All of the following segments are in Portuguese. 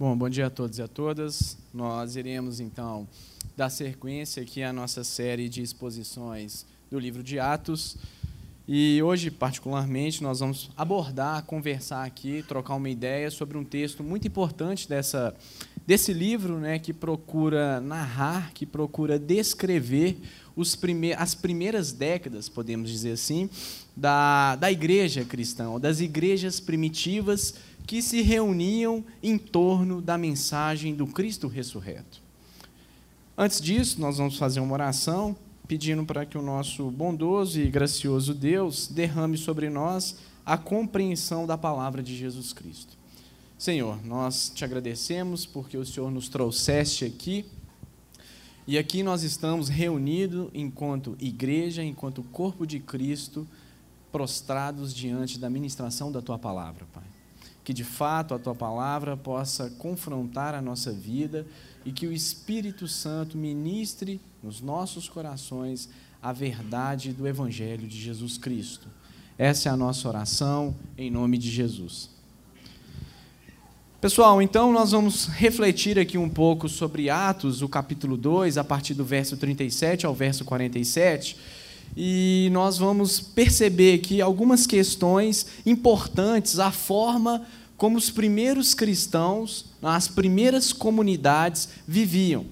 Bom, bom dia a todos e a todas. Nós iremos então dar sequência aqui à nossa série de exposições do livro de Atos. E hoje, particularmente, nós vamos abordar, conversar aqui, trocar uma ideia sobre um texto muito importante dessa, desse livro, né, que procura narrar, que procura descrever os prime as primeiras décadas, podemos dizer assim, da, da igreja cristã, ou das igrejas primitivas que se reuniam em torno da mensagem do Cristo ressurreto. Antes disso, nós vamos fazer uma oração pedindo para que o nosso bondoso e gracioso Deus derrame sobre nós a compreensão da palavra de Jesus Cristo. Senhor, nós te agradecemos porque o Senhor nos trouxeste aqui e aqui nós estamos reunidos enquanto igreja, enquanto corpo de Cristo, prostrados diante da ministração da tua palavra, Pai que de fato a tua palavra possa confrontar a nossa vida e que o Espírito Santo ministre nos nossos corações a verdade do Evangelho de Jesus Cristo. Essa é a nossa oração, em nome de Jesus. Pessoal, então nós vamos refletir aqui um pouco sobre Atos, o capítulo 2, a partir do verso 37 ao verso 47 e nós vamos perceber aqui algumas questões importantes, a forma como os primeiros cristãos, as primeiras comunidades viviam.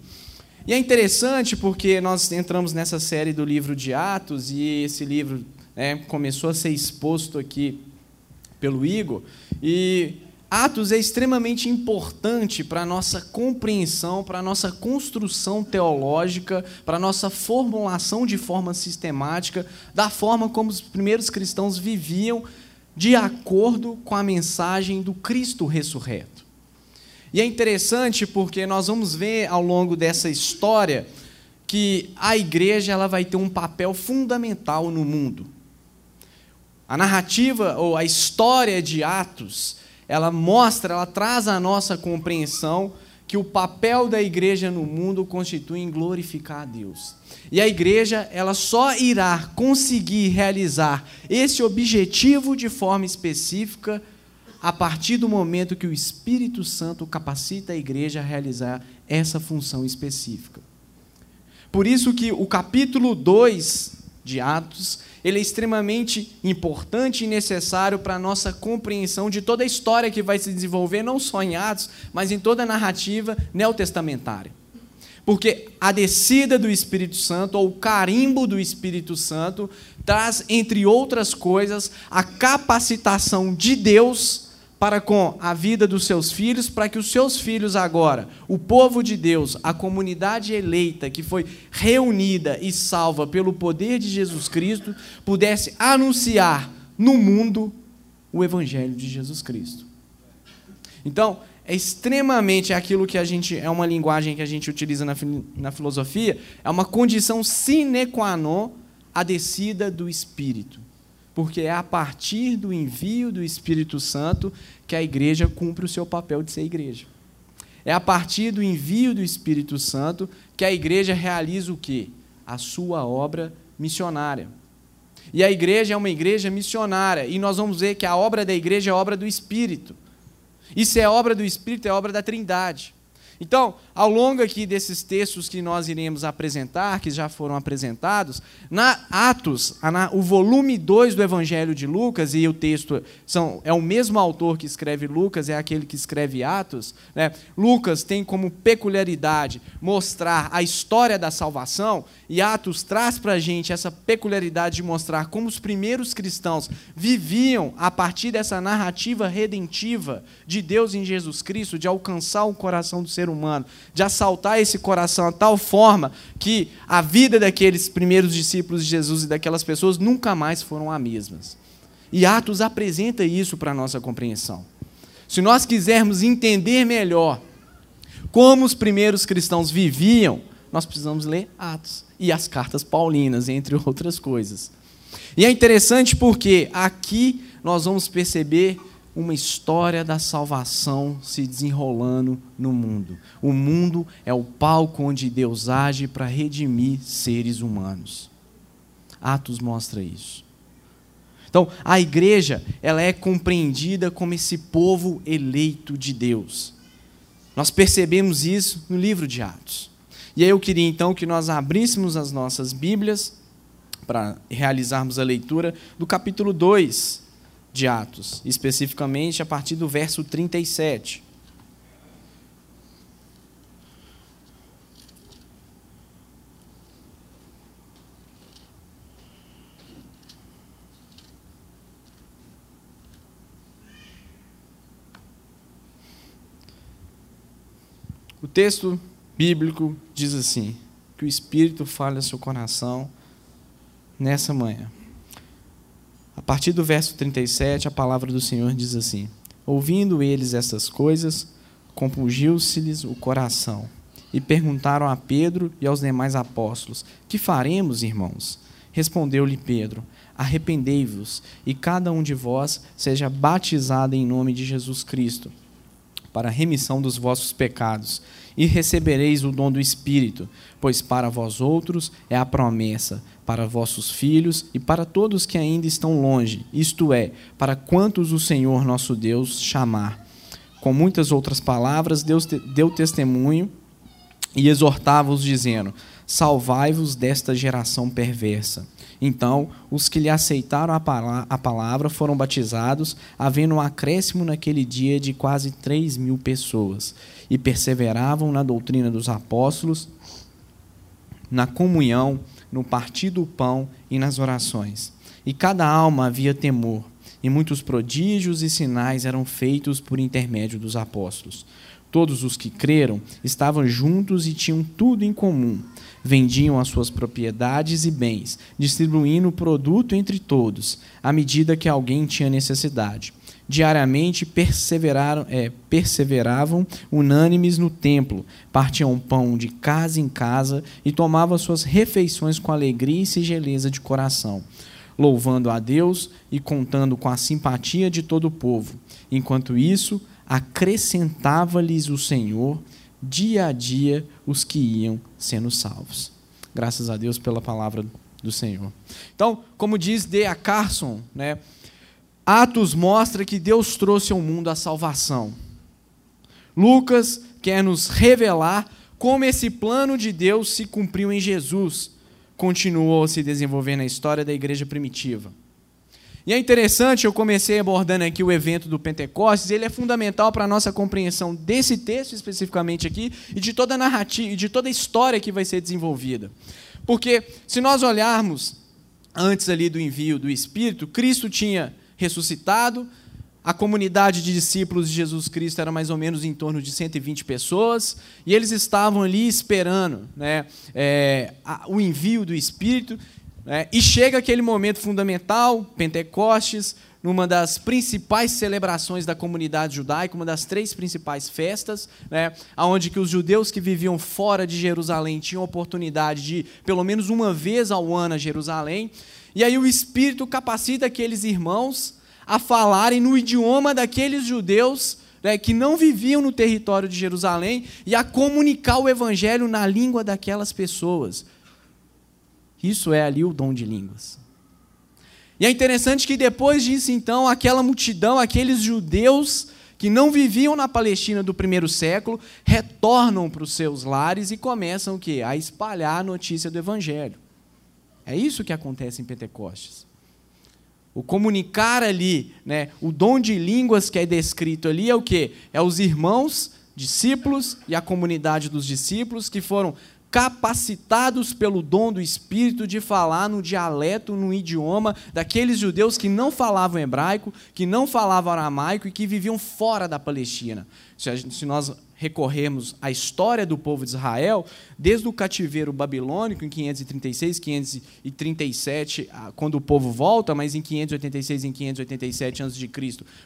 E é interessante porque nós entramos nessa série do livro de Atos e esse livro né, começou a ser exposto aqui pelo Igor. E Atos é extremamente importante para a nossa compreensão, para a nossa construção teológica, para a nossa formulação de forma sistemática da forma como os primeiros cristãos viviam de acordo com a mensagem do Cristo ressurreto. E é interessante porque nós vamos ver ao longo dessa história que a igreja ela vai ter um papel fundamental no mundo. A narrativa ou a história de Atos, ela mostra, ela traz a nossa compreensão que o papel da igreja no mundo constitui em glorificar a Deus. E a igreja, ela só irá conseguir realizar esse objetivo de forma específica a partir do momento que o Espírito Santo capacita a igreja a realizar essa função específica. Por isso que o capítulo 2 de Atos, ele é extremamente importante e necessário para a nossa compreensão de toda a história que vai se desenvolver, não só em Atos, mas em toda a narrativa neotestamentária. Porque a descida do Espírito Santo, ou o carimbo do Espírito Santo, traz, entre outras coisas, a capacitação de Deus para com a vida dos seus filhos, para que os seus filhos agora, o povo de Deus, a comunidade eleita que foi reunida e salva pelo poder de Jesus Cristo, pudesse anunciar no mundo o evangelho de Jesus Cristo. Então, é extremamente aquilo que a gente é uma linguagem que a gente utiliza na, na filosofia, é uma condição sine qua non a descida do Espírito. Porque é a partir do envio do Espírito Santo que a igreja cumpre o seu papel de ser igreja. É a partir do envio do Espírito Santo que a igreja realiza o quê? A sua obra missionária. E a igreja é uma igreja missionária, e nós vamos ver que a obra da igreja é obra do Espírito. Isso é obra do Espírito, é obra da Trindade. Então, ao longo aqui desses textos que nós iremos apresentar, que já foram apresentados, na Atos, o volume 2 do Evangelho de Lucas, e o texto são, é o mesmo autor que escreve Lucas, é aquele que escreve Atos, né? Lucas tem como peculiaridade mostrar a história da salvação, e Atos traz para a gente essa peculiaridade de mostrar como os primeiros cristãos viviam a partir dessa narrativa redentiva de Deus em Jesus Cristo, de alcançar o coração do ser humano, de assaltar esse coração a tal forma que a vida daqueles primeiros discípulos de Jesus e daquelas pessoas nunca mais foram as mesmas. E Atos apresenta isso para a nossa compreensão. Se nós quisermos entender melhor como os primeiros cristãos viviam, nós precisamos ler Atos e as cartas paulinas, entre outras coisas. E é interessante porque aqui nós vamos perceber uma história da salvação se desenrolando no mundo. O mundo é o palco onde Deus age para redimir seres humanos. Atos mostra isso. Então, a igreja, ela é compreendida como esse povo eleito de Deus. Nós percebemos isso no livro de Atos. E aí eu queria então que nós abríssemos as nossas Bíblias para realizarmos a leitura do capítulo 2 de Atos, especificamente a partir do verso 37. O texto bíblico diz assim: que o Espírito fale ao seu coração nessa manhã. A partir do verso 37, a palavra do Senhor diz assim: Ouvindo eles essas coisas, compungiu-se-lhes o coração, e perguntaram a Pedro e aos demais apóstolos: Que faremos, irmãos? Respondeu-lhe Pedro: Arrependei-vos, e cada um de vós seja batizado em nome de Jesus Cristo para a remissão dos vossos pecados, e recebereis o dom do Espírito, pois para vós outros é a promessa, para vossos filhos e para todos que ainda estão longe, isto é, para quantos o Senhor nosso Deus chamar. Com muitas outras palavras, Deus deu testemunho e exortava-os, dizendo: Salvai-vos desta geração perversa. Então, os que lhe aceitaram a palavra foram batizados, havendo um acréscimo naquele dia de quase três mil pessoas, e perseveravam na doutrina dos apóstolos, na comunhão, no partir do pão e nas orações. E cada alma havia temor, e muitos prodígios e sinais eram feitos por intermédio dos apóstolos. Todos os que creram estavam juntos e tinham tudo em comum vendiam as suas propriedades e bens, distribuindo o produto entre todos, à medida que alguém tinha necessidade. Diariamente perseveraram, é, perseveravam unânimes no templo, partiam pão de casa em casa e tomavam suas refeições com alegria e sigeleza de coração, louvando a Deus e contando com a simpatia de todo o povo. Enquanto isso, acrescentava-lhes o Senhor dia a dia os que iam sendo salvos. Graças a Deus pela palavra do Senhor. Então, como diz D.A. Carson, né, Atos mostra que Deus trouxe ao mundo a salvação. Lucas quer nos revelar como esse plano de Deus se cumpriu em Jesus, continuou a se desenvolver na história da igreja primitiva. E é interessante, eu comecei abordando aqui o evento do Pentecostes, ele é fundamental para a nossa compreensão desse texto especificamente aqui e de toda a narrativa e de toda a história que vai ser desenvolvida. Porque se nós olharmos antes ali do envio do Espírito, Cristo tinha ressuscitado, a comunidade de discípulos de Jesus Cristo era mais ou menos em torno de 120 pessoas, e eles estavam ali esperando né, é, a, o envio do Espírito, né? E chega aquele momento fundamental, Pentecostes, numa das principais celebrações da comunidade judaica, uma das três principais festas, né, onde que os judeus que viviam fora de Jerusalém tinham oportunidade de, pelo menos uma vez ao ano, a Jerusalém. E aí o Espírito capacita aqueles irmãos a falarem no idioma daqueles judeus né, que não viviam no território de Jerusalém e a comunicar o evangelho na língua daquelas pessoas. Isso é ali o dom de línguas. E é interessante que depois disso, então, aquela multidão, aqueles judeus que não viviam na Palestina do primeiro século, retornam para os seus lares e começam o quê? A espalhar a notícia do Evangelho. É isso que acontece em Pentecostes. O comunicar ali, né, o dom de línguas que é descrito ali é o quê? É os irmãos, discípulos e a comunidade dos discípulos que foram capacitados pelo dom do Espírito de falar no dialeto, no idioma daqueles judeus que não falavam hebraico, que não falavam aramaico e que viviam fora da Palestina. Se nós recorrermos à história do povo de Israel, desde o cativeiro babilônico em 536, 537, ah, quando o povo volta, mas em 586 e 587 a.C.,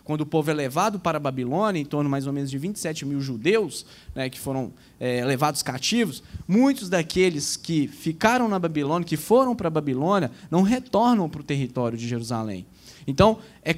quando o povo é levado para a Babilônia, em torno mais ou menos de 27 mil judeus né, que foram é, levados cativos, muitos daqueles que ficaram na Babilônia, que foram para a Babilônia, não retornam para o território de Jerusalém. Então, é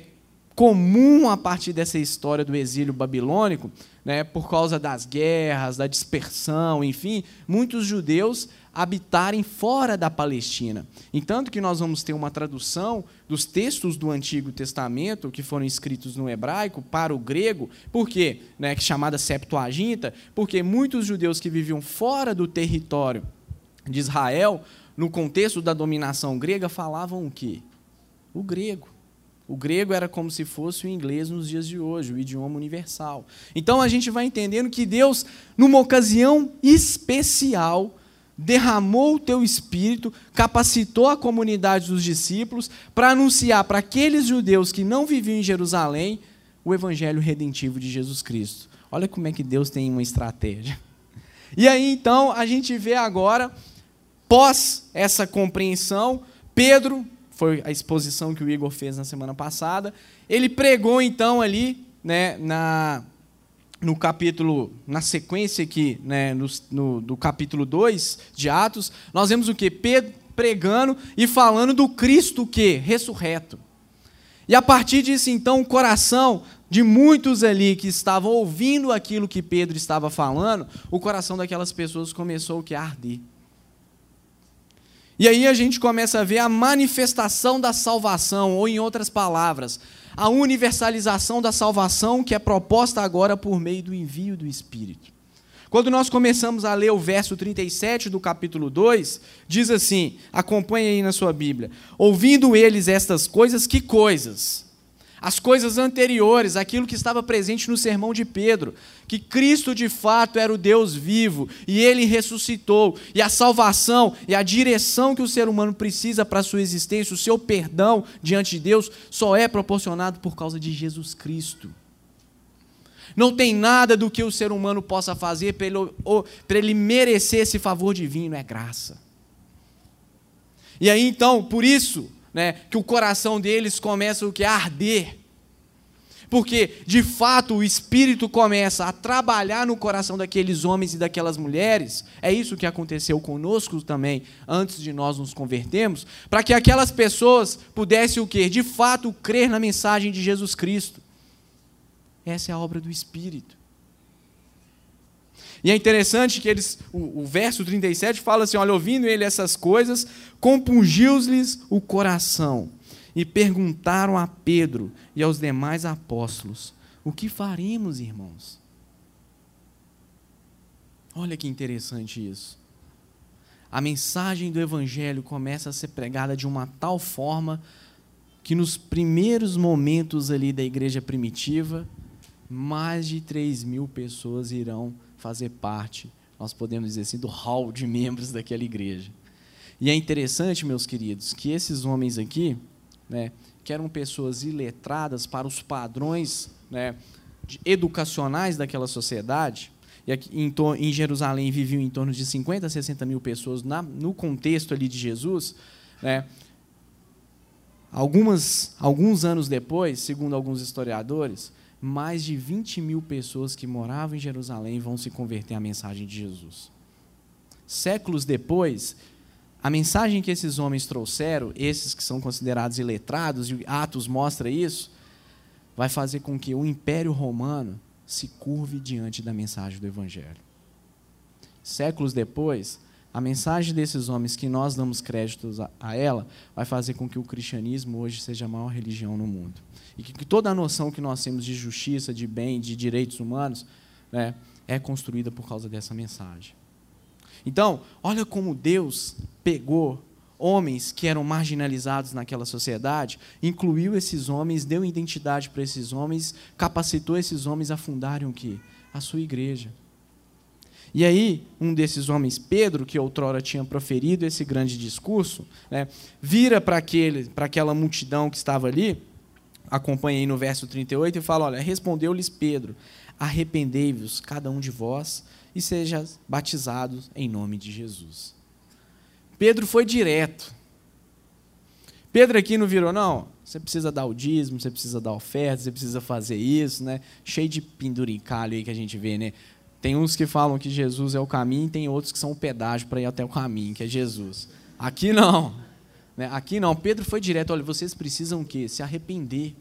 comum a partir dessa história do exílio babilônico né, por causa das guerras, da dispersão, enfim, muitos judeus habitarem fora da Palestina. Entanto que nós vamos ter uma tradução dos textos do Antigo Testamento que foram escritos no hebraico para o grego, por quê? Né, chamada Septuaginta, porque muitos judeus que viviam fora do território de Israel, no contexto da dominação grega, falavam o quê? O grego. O grego era como se fosse o inglês nos dias de hoje, o idioma universal. Então a gente vai entendendo que Deus, numa ocasião especial, derramou o teu espírito, capacitou a comunidade dos discípulos para anunciar para aqueles judeus que não viviam em Jerusalém o evangelho redentivo de Jesus Cristo. Olha como é que Deus tem uma estratégia. E aí então a gente vê agora, pós essa compreensão, Pedro, foi a exposição que o Igor fez na semana passada, ele pregou então ali, né, na no capítulo, na sequência aqui, né, no, no, do capítulo 2 de Atos, nós vemos o que? Pedro pregando e falando do Cristo que? Ressurreto. E a partir disso, então, o coração de muitos ali que estavam ouvindo aquilo que Pedro estava falando, o coração daquelas pessoas começou o que? A arder. E aí a gente começa a ver a manifestação da salvação, ou em outras palavras, a universalização da salvação que é proposta agora por meio do envio do Espírito. Quando nós começamos a ler o verso 37 do capítulo 2, diz assim: acompanhe aí na sua Bíblia. Ouvindo eles estas coisas, que coisas? As coisas anteriores, aquilo que estava presente no sermão de Pedro, que Cristo de fato era o Deus vivo e ele ressuscitou, e a salvação e a direção que o ser humano precisa para a sua existência, o seu perdão diante de Deus, só é proporcionado por causa de Jesus Cristo. Não tem nada do que o ser humano possa fazer para ele, para ele merecer esse favor divino, é graça. E aí então, por isso, né, que o coração deles começa o que a arder. Porque, de fato, o Espírito começa a trabalhar no coração daqueles homens e daquelas mulheres. É isso que aconteceu conosco também, antes de nós nos convertermos, para que aquelas pessoas pudessem o quê? De fato, crer na mensagem de Jesus Cristo. Essa é a obra do Espírito. E é interessante que eles, o, o verso 37 fala assim: olha, ouvindo ele essas coisas, compungiu-lhes o coração. E perguntaram a Pedro e aos demais apóstolos: O que faremos, irmãos? Olha que interessante isso. A mensagem do Evangelho começa a ser pregada de uma tal forma que nos primeiros momentos ali da igreja primitiva, mais de 3 mil pessoas irão fazer parte, nós podemos dizer assim, do hall de membros daquela igreja. E é interessante, meus queridos, que esses homens aqui, né, que eram pessoas iletradas para os padrões né, educacionais daquela sociedade, e aqui, em, em, Jerusalém viviam em torno de 50 a 60 mil pessoas na, no contexto ali de Jesus, né, algumas, alguns anos depois, segundo alguns historiadores, mais de 20 mil pessoas que moravam em Jerusalém vão se converter à mensagem de Jesus. Séculos depois, a mensagem que esses homens trouxeram, esses que são considerados iletrados, e Atos mostra isso, vai fazer com que o Império Romano se curve diante da mensagem do Evangelho. Séculos depois, a mensagem desses homens que nós damos créditos a, ela vai fazer com que o cristianismo hoje seja a maior religião no mundo e que, que toda a noção que nós temos de justiça, de bem, de direitos humanos, né, é construída por causa dessa mensagem. Então, olha como Deus pegou homens que eram marginalizados naquela sociedade, incluiu esses homens, deu identidade para esses homens, capacitou esses homens a fundarem o quê? A sua igreja. E aí, um desses homens, Pedro, que outrora tinha proferido esse grande discurso, né, vira para aquela multidão que estava ali acompanha aí no verso 38 e fala: Olha, respondeu-lhes Pedro: Arrependei-vos, cada um de vós, e seja batizados em nome de Jesus. Pedro foi direto. Pedro aqui não virou, não. Você precisa dar o dízimo, você precisa dar oferta, você precisa fazer isso, né? Cheio de penduricalho aí que a gente vê, né? Tem uns que falam que Jesus é o caminho, tem outros que são o pedágio para ir até o caminho, que é Jesus. Aqui não. Né? Aqui não, Pedro foi direto, olha, vocês precisam o quê? Se arrepender.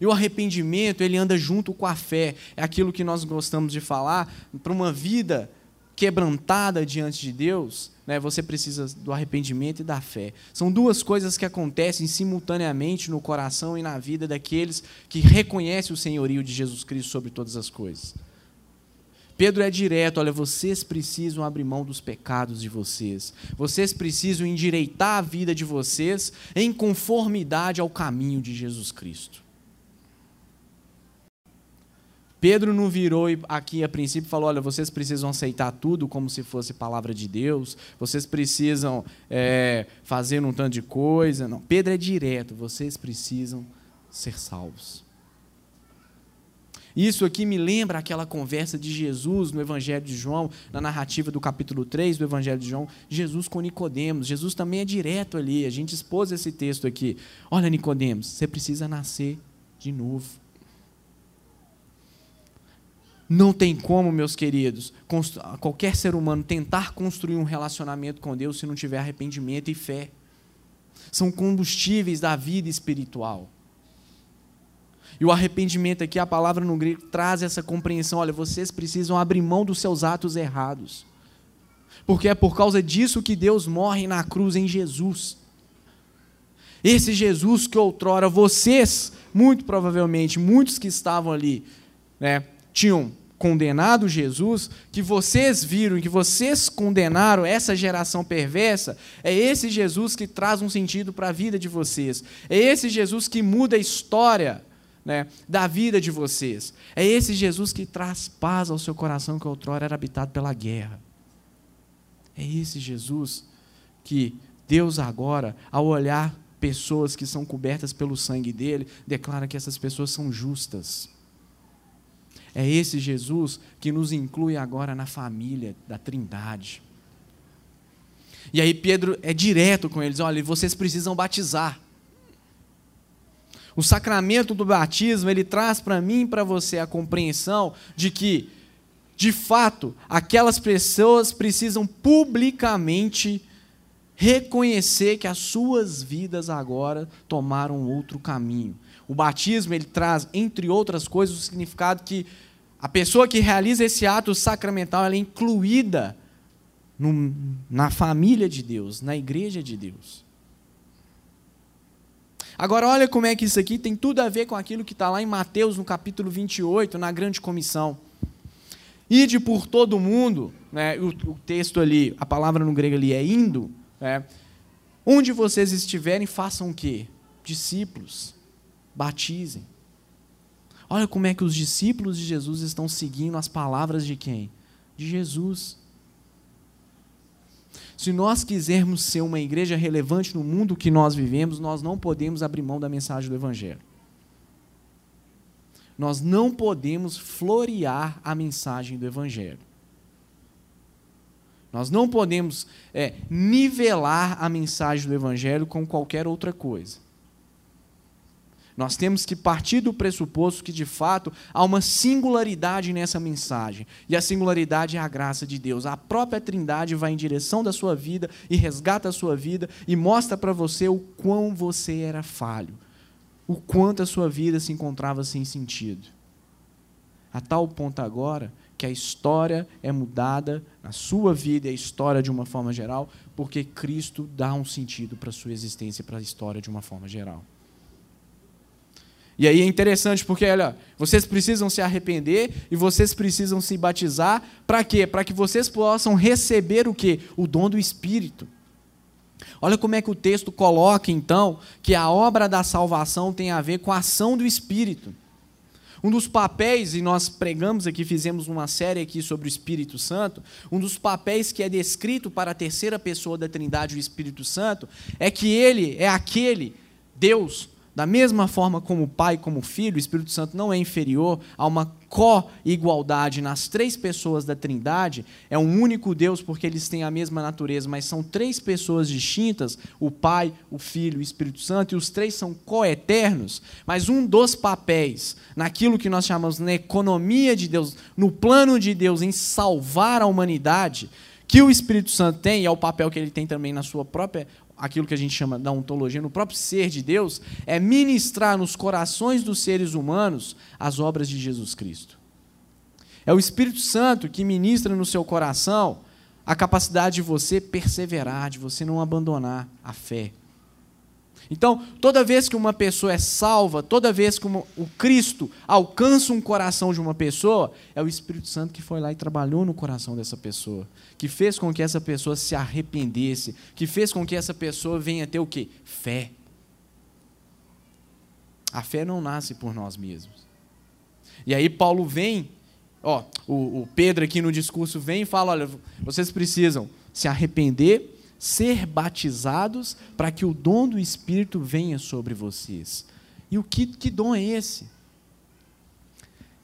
E o arrependimento, ele anda junto com a fé. É aquilo que nós gostamos de falar. Para uma vida quebrantada diante de Deus, né, você precisa do arrependimento e da fé. São duas coisas que acontecem simultaneamente no coração e na vida daqueles que reconhecem o senhorio de Jesus Cristo sobre todas as coisas. Pedro é direto, olha, vocês precisam abrir mão dos pecados de vocês. Vocês precisam endireitar a vida de vocês em conformidade ao caminho de Jesus Cristo. Pedro não virou aqui a princípio e falou: olha, vocês precisam aceitar tudo como se fosse palavra de Deus, vocês precisam é, fazer um tanto de coisa. Não, Pedro é direto: vocês precisam ser salvos. Isso aqui me lembra aquela conversa de Jesus no Evangelho de João, na narrativa do capítulo 3 do Evangelho de João, Jesus com Nicodemos. Jesus também é direto ali. A gente expôs esse texto aqui. Olha, Nicodemos, você precisa nascer de novo. Não tem como, meus queridos, qualquer ser humano tentar construir um relacionamento com Deus se não tiver arrependimento e fé. São combustíveis da vida espiritual. E o arrependimento aqui, a palavra no grego, traz essa compreensão: olha, vocês precisam abrir mão dos seus atos errados. Porque é por causa disso que Deus morre na cruz em Jesus. Esse Jesus que outrora vocês, muito provavelmente, muitos que estavam ali, né, tinham condenado Jesus, que vocês viram, que vocês condenaram essa geração perversa, é esse Jesus que traz um sentido para a vida de vocês. É esse Jesus que muda a história né, da vida de vocês. É esse Jesus que traz paz ao seu coração que outrora era habitado pela guerra. É esse Jesus que Deus agora, ao olhar pessoas que são cobertas pelo sangue dele, declara que essas pessoas são justas. É esse Jesus que nos inclui agora na família da Trindade. E aí Pedro é direto com eles: olha, vocês precisam batizar. O sacramento do batismo, ele traz para mim e para você a compreensão de que, de fato, aquelas pessoas precisam publicamente reconhecer que as suas vidas agora tomaram outro caminho. O batismo, ele traz, entre outras coisas, o significado que a pessoa que realiza esse ato sacramental ela é incluída no, na família de Deus, na igreja de Deus. Agora, olha como é que isso aqui tem tudo a ver com aquilo que está lá em Mateus, no capítulo 28, na grande comissão. Ide por todo mundo, né, o, o, texto ali, a palavra no grego ali é indo, né, onde vocês estiverem, façam o quê? Discípulos, batizem. Olha como é que os discípulos de Jesus estão seguindo as palavras de quem? De Jesus. Se nós quisermos ser uma igreja relevante no mundo que nós vivemos, nós não podemos abrir mão da mensagem do Evangelho. Nós não podemos florear a mensagem do Evangelho. Nós não podemos é, nivelar a mensagem do Evangelho com qualquer outra coisa. Nós temos que partir do pressuposto que, de fato, há uma singularidade nessa mensagem. E a singularidade é a graça de Deus. A própria Trindade vai em direção da sua vida e resgata a sua vida e mostra para você o quão você era falho, o quanto a sua vida se encontrava sem sentido. A tal ponto agora que a história é mudada na sua vida e a história de uma forma geral, porque Cristo dá um sentido para a sua existência e para a história de uma forma geral. E aí é interessante porque, olha, vocês precisam se arrepender e vocês precisam se batizar para quê? Para que vocês possam receber o quê? O dom do Espírito. Olha como é que o texto coloca, então, que a obra da salvação tem a ver com a ação do Espírito. Um dos papéis, e nós pregamos aqui, fizemos uma série aqui sobre o Espírito Santo, um dos papéis que é descrito para a terceira pessoa da Trindade, o Espírito Santo, é que ele é aquele Deus da mesma forma como o Pai, como o Filho, o Espírito Santo não é inferior a uma co-igualdade nas três pessoas da Trindade, é um único Deus porque eles têm a mesma natureza, mas são três pessoas distintas, o Pai, o Filho o Espírito Santo, e os três são co-eternos, mas um dos papéis, naquilo que nós chamamos na economia de Deus, no plano de Deus em salvar a humanidade, que o Espírito Santo tem, e é o papel que ele tem também na sua própria aquilo que a gente chama da ontologia, no próprio ser de Deus, é ministrar nos corações dos seres humanos as obras de Jesus Cristo. É o Espírito Santo que ministra no seu coração a capacidade de você perseverar, de você não abandonar a fé. Então, toda vez que uma pessoa é salva, toda vez que uma, o Cristo alcança um coração de uma pessoa, é o Espírito Santo que foi lá e trabalhou no coração dessa pessoa, que fez com que essa pessoa se arrependesse, que fez com que essa pessoa venha ter o quê? Fé. A fé não nasce por nós mesmos. E aí Paulo vem, ó, o, o Pedro aqui no discurso vem e fala, olha, vocês precisam se arrepender ser batizados para que o dom do Espírito venha sobre vocês. E o que, que dom é esse?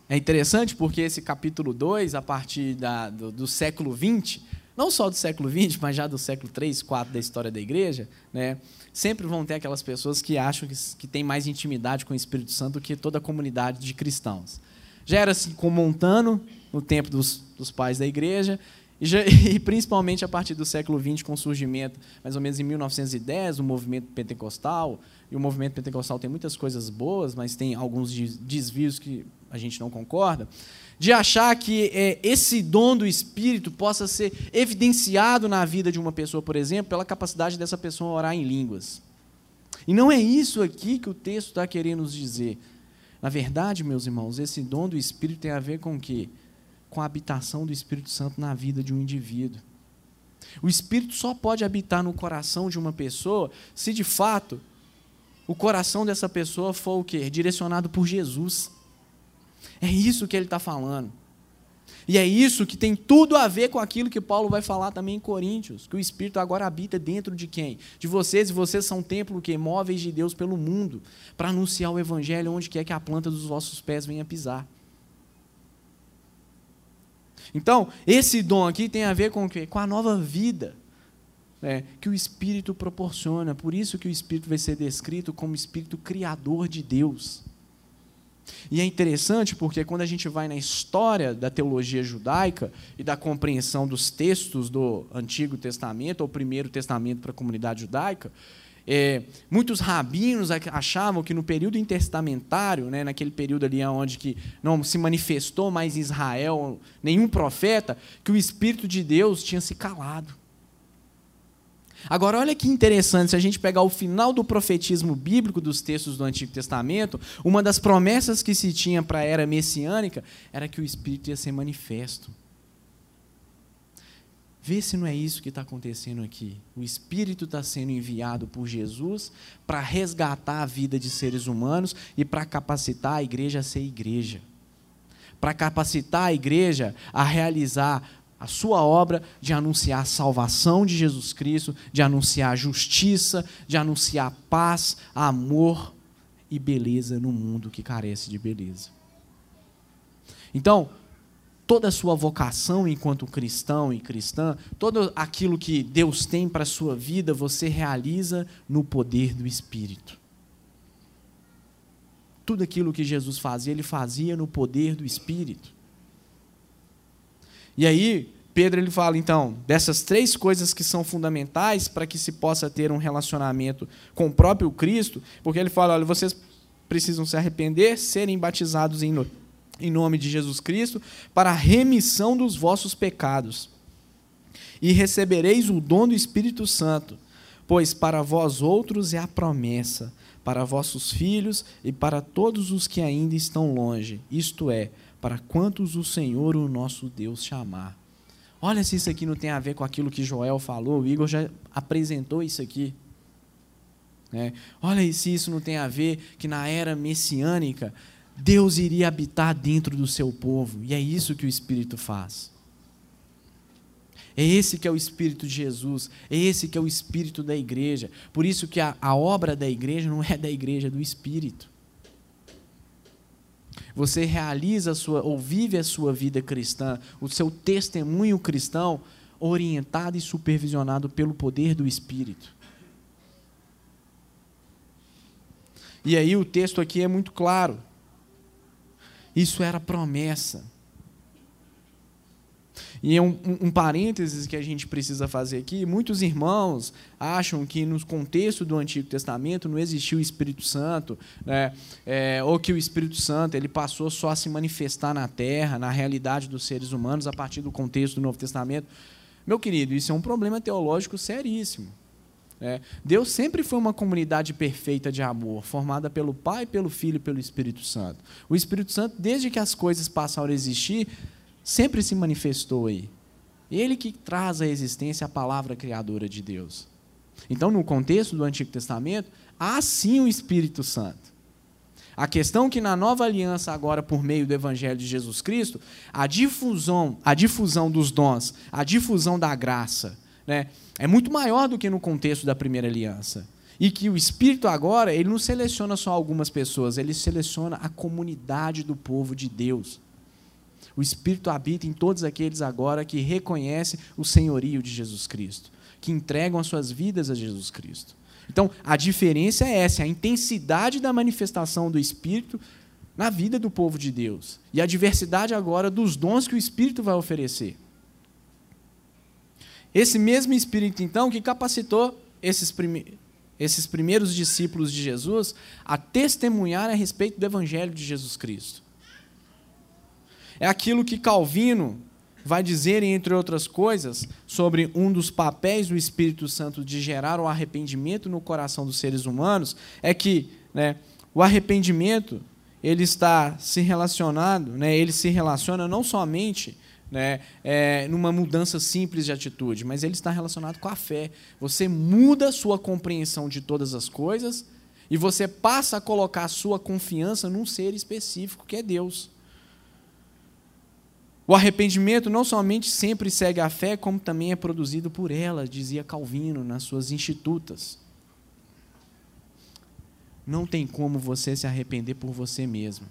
É interessante porque esse capítulo 2, a partir da, do, do, século 20, não só do século 20, mas já do século 3, 4 da história da igreja, né, sempre vão ter aquelas pessoas que acham que, que têm mais intimidade com o Espírito Santo do que toda a comunidade de cristãos. Já era assim com Montano, no tempo dos, dos pais da igreja, e, principalmente a partir do século XX, com o surgimento, mais ou menos em 1910, do movimento pentecostal. E o movimento pentecostal tem muitas coisas boas, mas tem alguns desvios que a gente não concorda. De achar que é, esse dom do Espírito possa ser evidenciado na vida de uma pessoa, por exemplo, pela capacidade dessa pessoa orar em línguas. E não é isso aqui que o texto está querendo nos dizer. Na verdade, meus irmãos, esse dom do Espírito tem a ver com o quê? Com a habitação do Espírito Santo na vida de um indivíduo. O Espírito só pode habitar no coração de uma pessoa se de fato o coração dessa pessoa for o quê? Direcionado por Jesus. É isso que ele está falando. E é isso que tem tudo a ver com aquilo que Paulo vai falar também em Coríntios, que o Espírito agora habita dentro de quem? De vocês, e vocês são templo que móveis de Deus pelo mundo, para anunciar o evangelho onde quer que a planta dos vossos pés venha pisar. Então, esse dom aqui tem a ver com o quê? Com a nova vida né, que o Espírito proporciona. Por isso que o Espírito vai ser descrito como Espírito criador de Deus. E é interessante porque quando a gente vai na história da teologia judaica e da compreensão dos textos do Antigo Testamento ou Primeiro Testamento para a comunidade judaica, é, muitos rabinos achavam que no período intertestamentário, né, naquele período ali onde que não se manifestou mais Israel nenhum profeta, que o Espírito de Deus tinha se calado. Agora, olha que interessante, se a gente pegar o final do profetismo bíblico dos textos do Antigo Testamento, uma das promessas que se tinha para a era messiânica era que o Espírito ia ser manifesto. Vê se não é isso que está acontecendo aqui. O Espírito está sendo enviado por Jesus para resgatar a vida de seres humanos e para capacitar a igreja a ser igreja. Para capacitar a igreja a realizar a sua obra de anunciar a salvação de Jesus Cristo, de anunciar justiça, de anunciar paz, amor e beleza no mundo que carece de beleza. Então, toda a sua vocação enquanto cristão e cristã, todo aquilo que Deus tem para a sua vida, você realiza no poder do Espírito. Tudo aquilo que Jesus fazia, ele fazia no poder do Espírito. E aí, Pedro ele fala então dessas três coisas que são fundamentais para que se possa ter um relacionamento com o próprio Cristo, porque ele fala, olha, vocês precisam se arrepender, serem batizados em em nome de Jesus Cristo, para a remissão dos vossos pecados. E recebereis o dom do Espírito Santo, pois para vós outros é a promessa, para vossos filhos e para todos os que ainda estão longe, isto é, para quantos o Senhor, o nosso Deus, chamar. Olha se isso aqui não tem a ver com aquilo que Joel falou, o Igor já apresentou isso aqui. É, olha se isso não tem a ver que na era messiânica Deus iria habitar dentro do seu povo, e é isso que o Espírito faz. É esse que é o Espírito de Jesus, é esse que é o Espírito da igreja. Por isso que a, a obra da igreja não é da igreja, é do Espírito. Você realiza a sua, ou vive a sua vida cristã, o seu testemunho cristão, orientado e supervisionado pelo poder do Espírito. E aí o texto aqui é muito claro. Isso era promessa. E um, um, parênteses que a gente precisa fazer aqui: muitos irmãos acham que no contexto do Antigo Testamento não existiu o Espírito Santo, né? É, ou que o Espírito Santo ele passou só a se manifestar na Terra, na realidade dos seres humanos, a partir do contexto do Novo Testamento. Meu querido, isso é um problema teológico seríssimo. É, Deus sempre foi uma comunidade perfeita de amor, formada pelo Pai, pelo Filho e pelo Espírito Santo. O Espírito Santo, desde que as coisas passaram a existir, sempre se manifestou aí. Ele que traz à existência a palavra criadora de Deus. Então, no contexto do Antigo Testamento, há sim o Espírito Santo. A questão que na nova aliança, agora por meio do Evangelho de Jesus Cristo, a difusão, a difusão dos dons, a difusão da graça, né, é muito maior do que no contexto da primeira aliança. E que o Espírito agora, ele não seleciona só algumas pessoas, ele seleciona a comunidade do povo de Deus. O Espírito habita em todos aqueles agora que reconhecem o senhorio de Jesus Cristo, que entregam as suas vidas a Jesus Cristo. Então, a diferença é essa, a intensidade da manifestação do Espírito na vida do povo de Deus. E a diversidade agora dos dons que o Espírito vai oferecer. Esse mesmo Espírito, então, que capacitou esses, prime esses primeiros discípulos de Jesus a testemunhar a respeito do Evangelho de Jesus Cristo. É aquilo que Calvino vai dizer, entre outras coisas, sobre um dos papéis do Espírito Santo de gerar o arrependimento no coração dos seres humanos, é que né, o arrependimento ele está se relacionado, né, ele se relaciona não somente né, é, numa mudança simples de atitude, mas ele está relacionado com a fé. Você muda a sua compreensão de todas as coisas e você passa a colocar a sua confiança num ser específico, que é Deus. O arrependimento não somente sempre segue a fé, como também é produzido por ela, dizia Calvino nas suas institutas. Não tem como você se arrepender por você mesmo.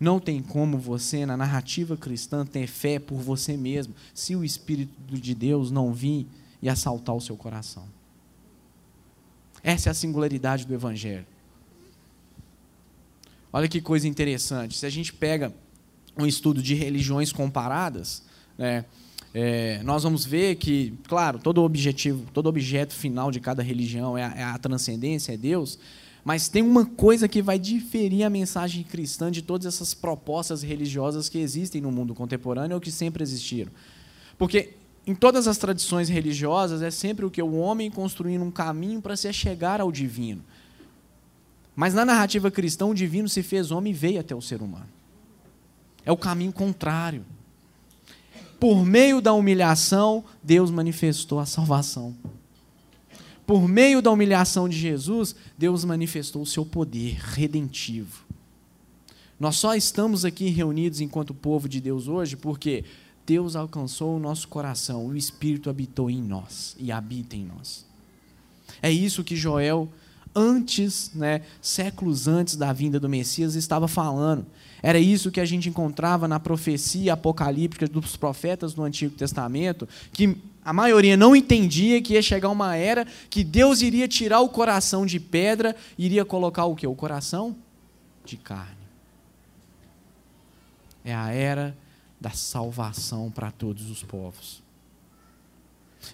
Não tem como você, na narrativa cristã, ter fé por você mesmo, se o Espírito de Deus não vir e assaltar o seu coração. Essa é a singularidade do Evangelho. Olha que coisa interessante. Se a gente pega um estudo de religiões comparadas, né, é, nós vamos ver que, claro, todo objetivo, todo objeto final de cada religião é a, é a transcendência, é Deus, mas tem uma coisa que vai diferir a mensagem cristã de todas essas propostas religiosas que existem no mundo contemporâneo ou que sempre existiram. Porque em todas as tradições religiosas é sempre o que o homem construindo um caminho para se chegar ao divino. Mas na narrativa cristã, o divino se fez homem e veio até o ser humano. É o caminho contrário. Por meio da humilhação, Deus manifestou a salvação. Por meio da humilhação de Jesus, Deus manifestou o seu poder redentivo. Nós só estamos aqui reunidos enquanto povo de Deus hoje porque Deus alcançou o nosso coração, o Espírito habitou em nós e habita em nós. É isso que Joel, antes, né, séculos antes da vinda do Messias, estava falando. Era isso que a gente encontrava na profecia apocalíptica dos profetas do Antigo Testamento, que a maioria não entendia que ia chegar uma era que Deus iria tirar o coração de pedra e iria colocar o que? O coração de carne. É a era da salvação para todos os povos.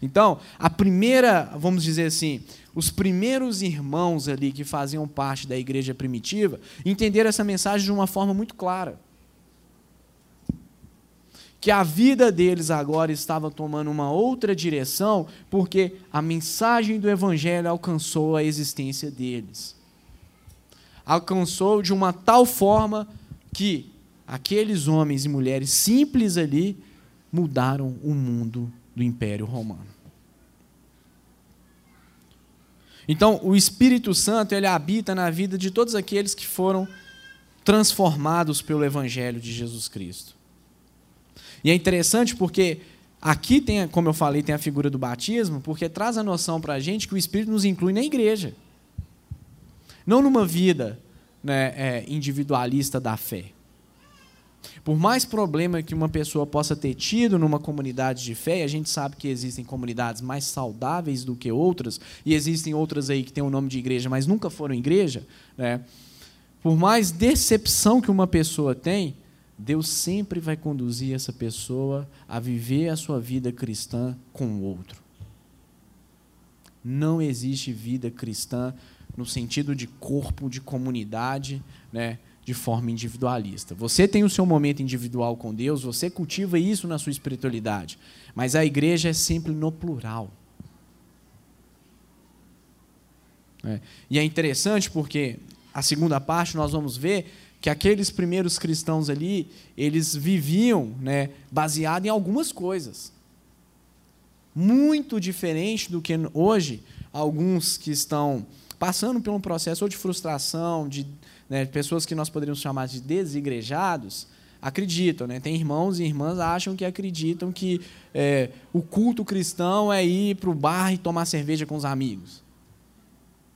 Então, a primeira, vamos dizer assim, os primeiros irmãos ali que faziam parte da igreja primitiva entenderam essa mensagem de uma forma muito clara. Que a vida deles agora estava tomando uma outra direção, porque a mensagem do Evangelho alcançou a existência deles. Alcançou de uma tal forma que aqueles homens e mulheres simples ali mudaram o mundo do Império Romano. Então, o Espírito Santo, ele habita na vida de todos aqueles que foram transformados pelo evangelho de Jesus Cristo. E é interessante porque aqui tem, como eu falei, tem a figura do batismo, porque traz a noção para a gente que o Espírito nos inclui na igreja. Não numa vida né, é, individualista da fé. Por mais problema que uma pessoa possa ter tido numa comunidade de fé, a gente sabe que existem comunidades mais saudáveis do que outras, e existem outras aí que têm o nome de igreja, mas nunca foram igreja, né? Por mais decepção que uma pessoa tem, Deus sempre vai conduzir essa pessoa a viver a sua vida cristã com o outro. Não existe vida cristã no sentido de corpo, de comunidade, né, de forma individualista. Você tem o seu momento individual com Deus, você cultiva isso na sua espiritualidade, mas a igreja é sempre no plural. É. E é interessante porque a segunda parte nós vamos ver que aqueles primeiros cristãos ali, eles viviam né, baseado em algumas coisas. Muito diferente do que hoje alguns que estão passando por um processo ou de frustração, de né, pessoas que nós poderíamos chamar de desigrejados, acreditam. Né? Tem irmãos e irmãs acham que acreditam que é, o culto cristão é ir para o bar e tomar cerveja com os amigos.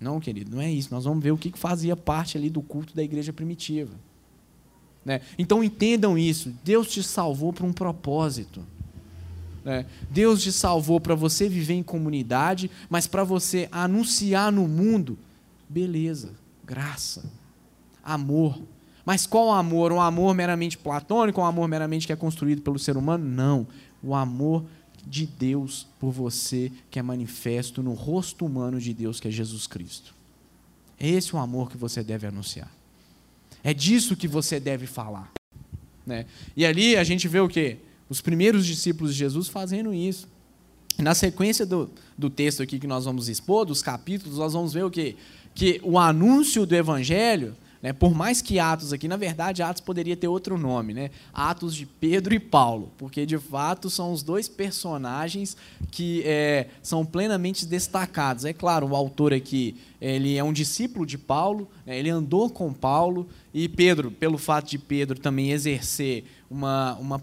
Não, querido, não é isso. Nós vamos ver o que fazia parte ali do culto da igreja primitiva. Né? Então entendam isso. Deus te salvou para um propósito. Né? Deus te salvou para você viver em comunidade, mas para você anunciar no mundo beleza, graça, amor. Mas qual amor? Um amor meramente platônico, um amor meramente que é construído pelo ser humano? Não. O amor de Deus por você, que é manifesto no rosto humano de Deus, que é Jesus Cristo. É esse o amor que você deve anunciar. É disso que você deve falar. Né? E ali a gente vê o quê? Os primeiros discípulos de Jesus fazendo isso. Na sequência do, do texto aqui que nós vamos expor, dos capítulos, nós vamos ver o quê? Que o anúncio do evangelho né? Por mais que Atos aqui, na verdade, Atos poderia ter outro nome, né? Atos de Pedro e Paulo, porque de fato são os dois personagens que é, são plenamente destacados. É claro, o autor aqui ele é um discípulo de Paulo, né? ele andou com Paulo, e Pedro, pelo fato de Pedro também exercer uma, uma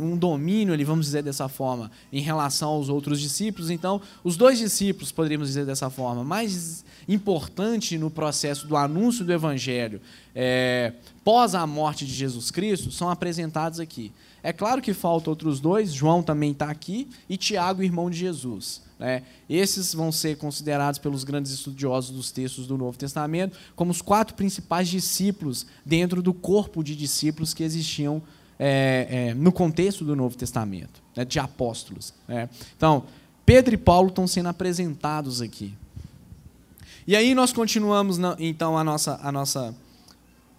um domínio, ali, vamos dizer dessa forma, em relação aos outros discípulos. Então, os dois discípulos, poderíamos dizer dessa forma, mais importante no processo do anúncio do Evangelho é, pós a morte de Jesus Cristo, são apresentados aqui. É claro que faltam outros dois, João também está aqui, e Tiago, irmão de Jesus. Né? Esses vão ser considerados pelos grandes estudiosos dos textos do Novo Testamento como os quatro principais discípulos dentro do corpo de discípulos que existiam é, é, no contexto do Novo Testamento, né, de apóstolos. Né? Então, Pedro e Paulo estão sendo apresentados aqui. E aí nós continuamos, então, a nossa, a nossa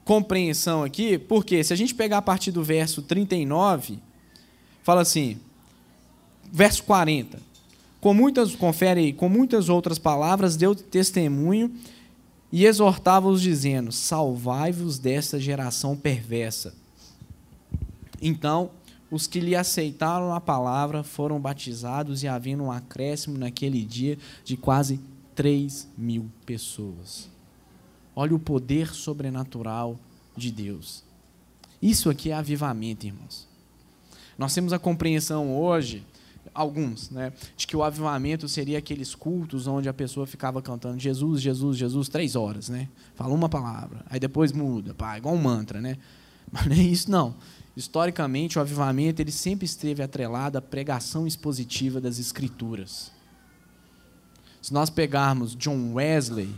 compreensão aqui, porque se a gente pegar a partir do verso 39, fala assim, verso 40. Com muitas, confere aí, com muitas outras palavras, deu testemunho e exortava-os, dizendo: Salvai-vos desta geração perversa. Então, os que lhe aceitaram a palavra foram batizados e havendo um acréscimo naquele dia de quase 3 mil pessoas. Olha o poder sobrenatural de Deus. Isso aqui é avivamento, irmãos. Nós temos a compreensão hoje, alguns, né, de que o avivamento seria aqueles cultos onde a pessoa ficava cantando Jesus, Jesus, Jesus, três horas, né? Fala uma palavra, aí depois muda, pá, igual um mantra, né? Mas não é isso, não. Historicamente, o avivamento ele sempre esteve atrelado à pregação expositiva das Escrituras. Se nós pegarmos John Wesley,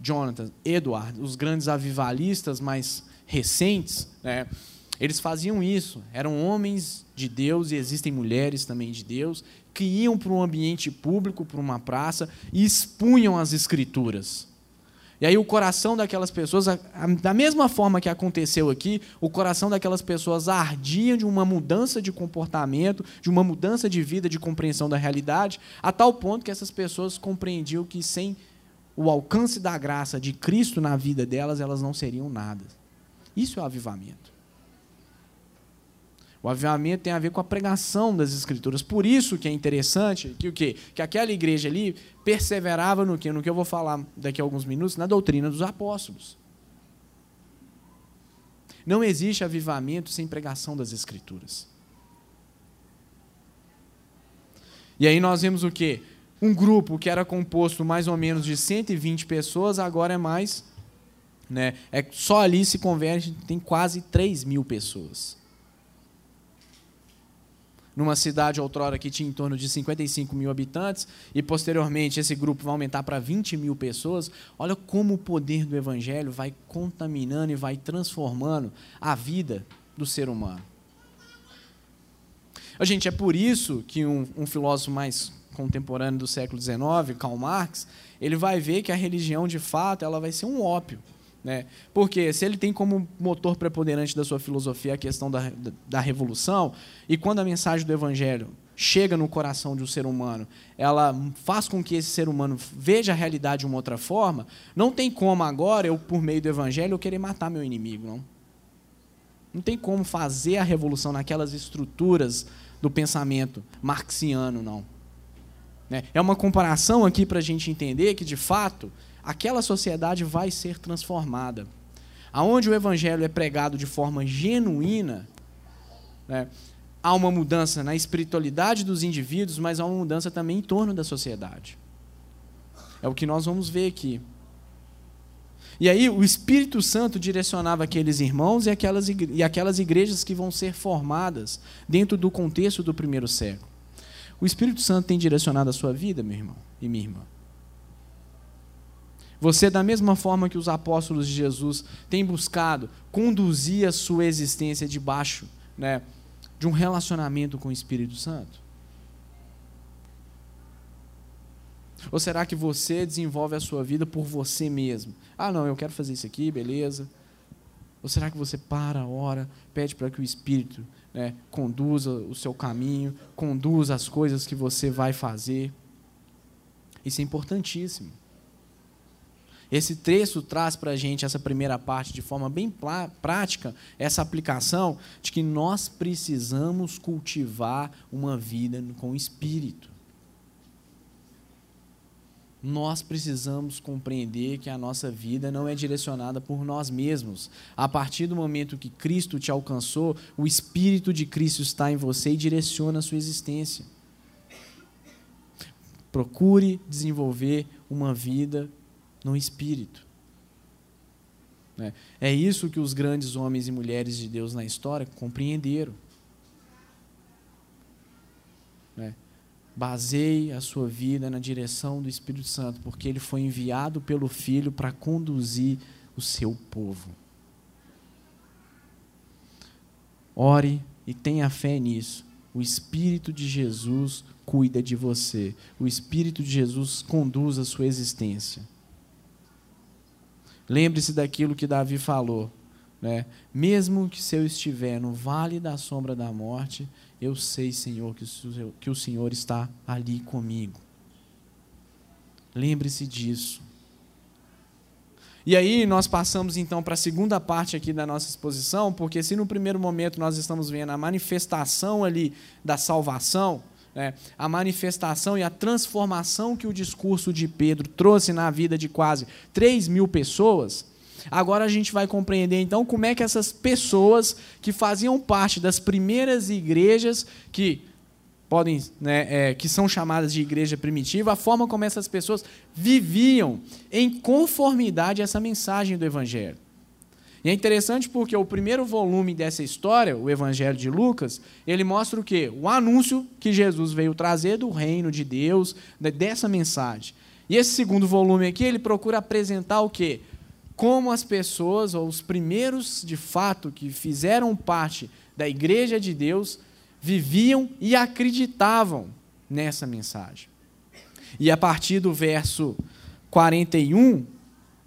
Jonathan, Edward, os grandes avivalistas mais recentes, né, eles faziam isso. Eram homens de Deus, e existem mulheres também de Deus, que iam para um ambiente público, para uma praça, e expunham as Escrituras. E aí o coração daquelas pessoas, da mesma forma que aconteceu aqui, o coração daquelas pessoas ardia de uma mudança de comportamento, de uma mudança de vida, de compreensão da realidade, a tal ponto que essas pessoas compreendiam que sem o alcance da graça de Cristo na vida delas, elas não seriam nada. Isso é o avivamento. O avivamento tem a ver com a pregação das escrituras. Por isso que é interessante que o quê? Que aquela igreja ali perseverava no que no que eu vou falar daqui a alguns minutos, na doutrina dos apóstolos. Não existe avivamento sem pregação das escrituras. E aí nós vemos o quê? Um grupo que era composto mais ou menos de 120 pessoas, agora é mais. Né? É, só ali se converte, tem quase 3 mil pessoas numa cidade outrora que tinha em torno de 55 mil habitantes, e posteriormente esse grupo vai aumentar para 20 mil pessoas, olha como o poder do Evangelho vai contaminando e vai transformando a vida do ser humano. A gente é por isso que um, um filósofo mais contemporâneo do século XIX, Karl Marx, ele vai ver que a religião, de fato, ela vai ser um ópio. Né? Porque se ele tem como motor preponderante da sua filosofia a questão da, da, da revolução, e quando a mensagem do evangelho chega no coração de um ser humano, ela faz com que esse ser humano veja a realidade de uma outra forma, não tem como agora eu, por meio do evangelho, eu querer matar meu inimigo, não. Não tem como fazer a revolução naquelas estruturas do pensamento marxiano, não. Né? É uma comparação aqui para a gente entender que, de fato, aquela sociedade vai ser transformada. Aonde o evangelho é pregado de forma genuína, né, há uma mudança na espiritualidade dos indivíduos, mas há uma mudança também em torno da sociedade. É o que nós vamos ver aqui. E aí o Espírito Santo direcionava aqueles irmãos e aquelas, e aquelas igrejas que vão ser formadas dentro do contexto do primeiro século. O Espírito Santo tem direcionado a sua vida, meu irmão e minha irmã. Você, da mesma forma que os apóstolos de Jesus têm buscado conduzir a sua existência debaixo né, de um relacionamento com o Espírito Santo? Ou será que você desenvolve a sua vida por você mesmo? Ah, não, eu quero fazer isso aqui, beleza. Ou será que você para, ora, pede para que o Espírito né, conduza o seu caminho, conduza as coisas que você vai fazer? Isso é importantíssimo. Esse texto traz para a gente, essa primeira parte, de forma bem prática, essa aplicação de que nós precisamos cultivar uma vida com Espírito nós precisamos compreender que a nossa vida não é direcionada por nós mesmos. A partir do momento que Cristo te alcançou, o Espírito de Cristo está em você e direciona a sua existência. Procure desenvolver uma vida no Espírito. Né? É isso que os grandes homens e mulheres de Deus na história compreenderam. Né? Baseie a sua vida na direção do Espírito Santo, porque ele foi enviado pelo Filho para conduzir o seu povo. Ore e tenha fé nisso. O Espírito de Jesus cuida de você. O Espírito de Jesus conduz a sua existência. Lembre-se daquilo que Davi falou. Né? Mesmo que se eu estiver no vale da sombra da morte, eu sei, Senhor, que o Senhor está ali comigo. Lembre-se disso. E aí nós passamos então para a segunda parte aqui da nossa exposição, porque se no primeiro momento nós estamos vendo a manifestação ali da salvação, né, a manifestação e a transformação que o discurso de Pedro trouxe na vida de quase 3 mil pessoas, Agora a gente vai compreender então como é que essas pessoas que faziam parte das primeiras igrejas que podem, né, é, que são chamadas de igreja primitiva, a forma como essas pessoas viviam em conformidade a essa mensagem do Evangelho. E é interessante porque o primeiro volume dessa história, o Evangelho de Lucas, ele mostra o quê? O anúncio que Jesus veio trazer do reino de Deus, dessa mensagem. E esse segundo volume aqui, ele procura apresentar o quê? como as pessoas, ou os primeiros de fato que fizeram parte da igreja de Deus, viviam e acreditavam nessa mensagem. E a partir do verso 41,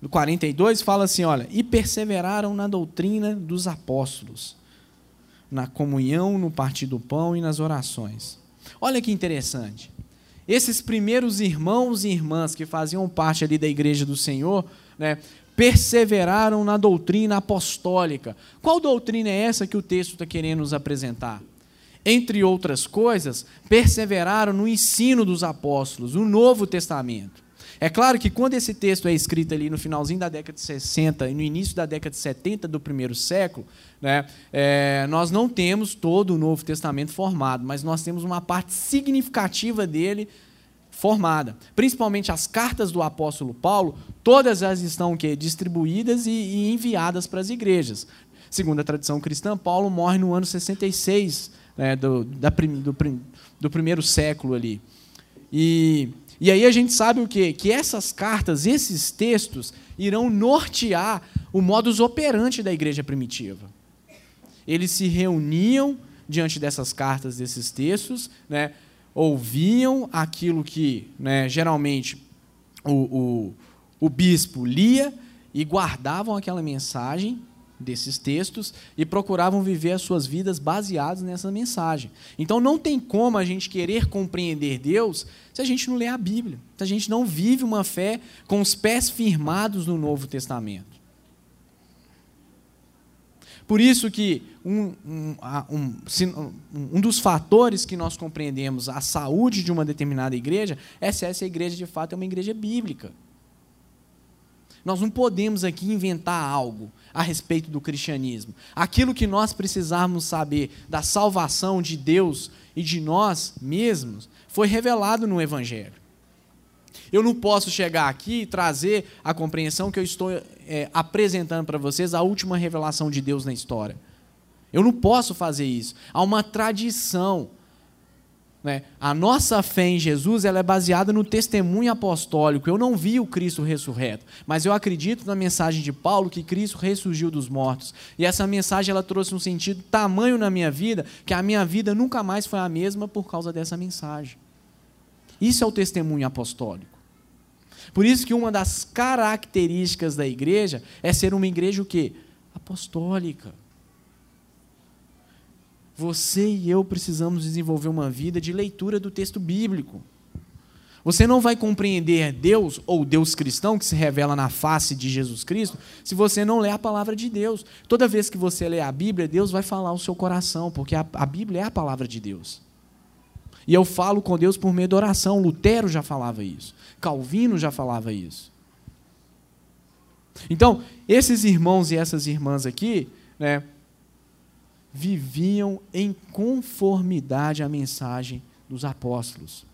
do 42, fala assim: olha, e perseveraram na doutrina dos apóstolos, na comunhão, no partir do pão e nas orações. Olha que interessante. Esses primeiros irmãos e irmãs que faziam parte ali da igreja do Senhor, né, perseveraram na doutrina apostólica. Qual doutrina é essa que o texto está querendo nos apresentar? Entre outras coisas, perseveraram no ensino dos apóstolos, o Novo Testamento. É claro que quando esse texto é escrito ali no finalzinho da década de 60 e no início da década de 70 do primeiro século, né, é, nós não temos todo o Novo Testamento formado, mas nós temos uma parte significativa dele formada. Principalmente as cartas do apóstolo Paulo, todas elas estão que, distribuídas e, e enviadas para as igrejas. Segundo a tradição cristã, Paulo morre no ano 66 né, do, da, do, do primeiro século ali. E, e aí a gente sabe o quê? Que essas cartas, esses textos, irão nortear o modus operandi da igreja primitiva. eles se reuniam diante dessas cartas, desses textos, né, ouviam aquilo que né, geralmente o, o, o bispo lia e guardavam aquela mensagem desses textos e procuravam viver as suas vidas baseadas nessa mensagem. Então não tem como a gente querer compreender Deus se a gente não lê a Bíblia, se a gente não vive uma fé com os pés firmados no Novo Testamento. Por isso que um, um, um, um, dos fatores que nós compreendemos a saúde de uma determinada igreja é se essa igreja de fato é uma igreja bíblica. Nós não podemos aqui inventar algo a respeito do cristianismo. Aquilo que nós precisarmos saber da salvação de Deus e de nós mesmos foi revelado no Evangelho. Eu não posso chegar aqui e trazer a compreensão que eu estou é, apresentando para vocês a última revelação de Deus na história. Eu não posso fazer isso. Há uma tradição. Né? A nossa fé em Jesus ela é baseada no testemunho apostólico. Eu não vi o Cristo ressurreto, mas eu acredito na mensagem de Paulo que Cristo ressurgiu dos mortos. E essa mensagem ela trouxe um sentido tamanho na minha vida que a minha vida nunca mais foi a mesma por causa dessa mensagem. Isso é o testemunho apostólico. Por isso que uma das características da igreja é ser uma igreja o quê? Apostólica. Você e eu precisamos desenvolver uma vida de leitura do texto bíblico. Você não vai compreender Deus ou Deus cristão que se revela na face de Jesus Cristo se você não ler a palavra de Deus. Toda vez que você lê a Bíblia, Deus vai falar ao seu coração, porque a, a Bíblia é a palavra de Deus. E eu falo com Deus por meio da oração. Lutero já falava isso. Calvino já falava isso. Então, esses irmãos e essas irmãs aqui, né, viviam em conformidade à mensagem dos apóstolos.